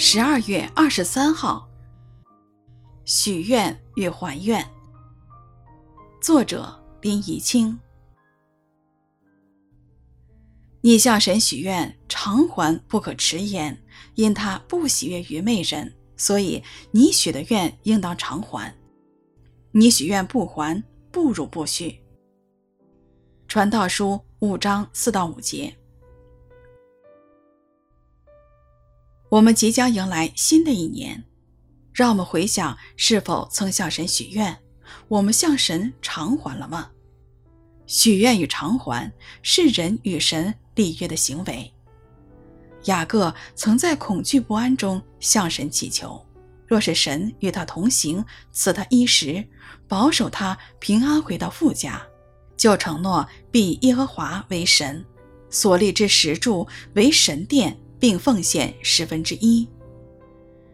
十二月二十三号，许愿与还愿。作者林怡清。你向神许愿，偿还不可迟延，因他不喜悦愚昧人，所以你许的愿应当偿还。你许愿不还，不如不许。传道书五章四到五节。我们即将迎来新的一年，让我们回想是否曾向神许愿，我们向神偿还了吗？许愿与偿还是人与神立约的行为。雅各曾在恐惧不安中向神祈求，若是神与他同行，赐他衣食，保守他平安回到父家，就承诺必以耶和华为神，所立之石柱为神殿。并奉献十分之一。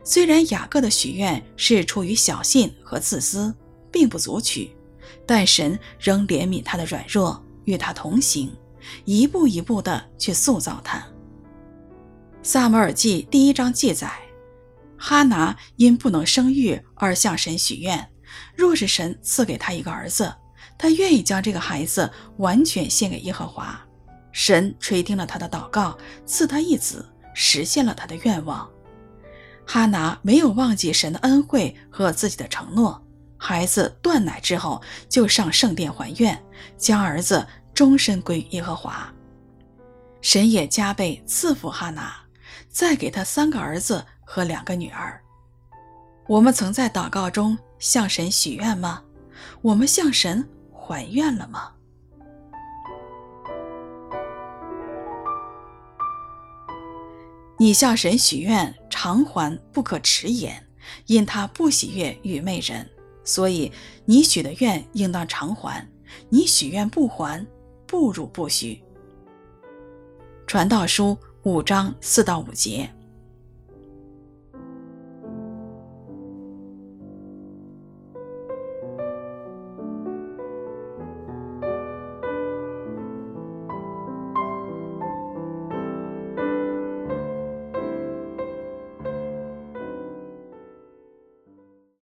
虽然雅各的许愿是出于小信和自私，并不足取，但神仍怜悯他的软弱，与他同行，一步一步地去塑造他。撒母耳记第一章记载，哈拿因不能生育而向神许愿，若是神赐给他一个儿子，他愿意将这个孩子完全献给耶和华。神垂听了他的祷告，赐他一子。实现了他的愿望，哈拿没有忘记神的恩惠和自己的承诺。孩子断奶之后，就上圣殿还愿，将儿子终身归于耶和华。神也加倍赐福哈拿，再给他三个儿子和两个女儿。我们曾在祷告中向神许愿吗？我们向神还愿了吗？你向神许愿，偿还不可迟延，因他不喜悦愚昧人，所以你许的愿应当偿还。你许愿不还，不如不许。传道书五章四到五节。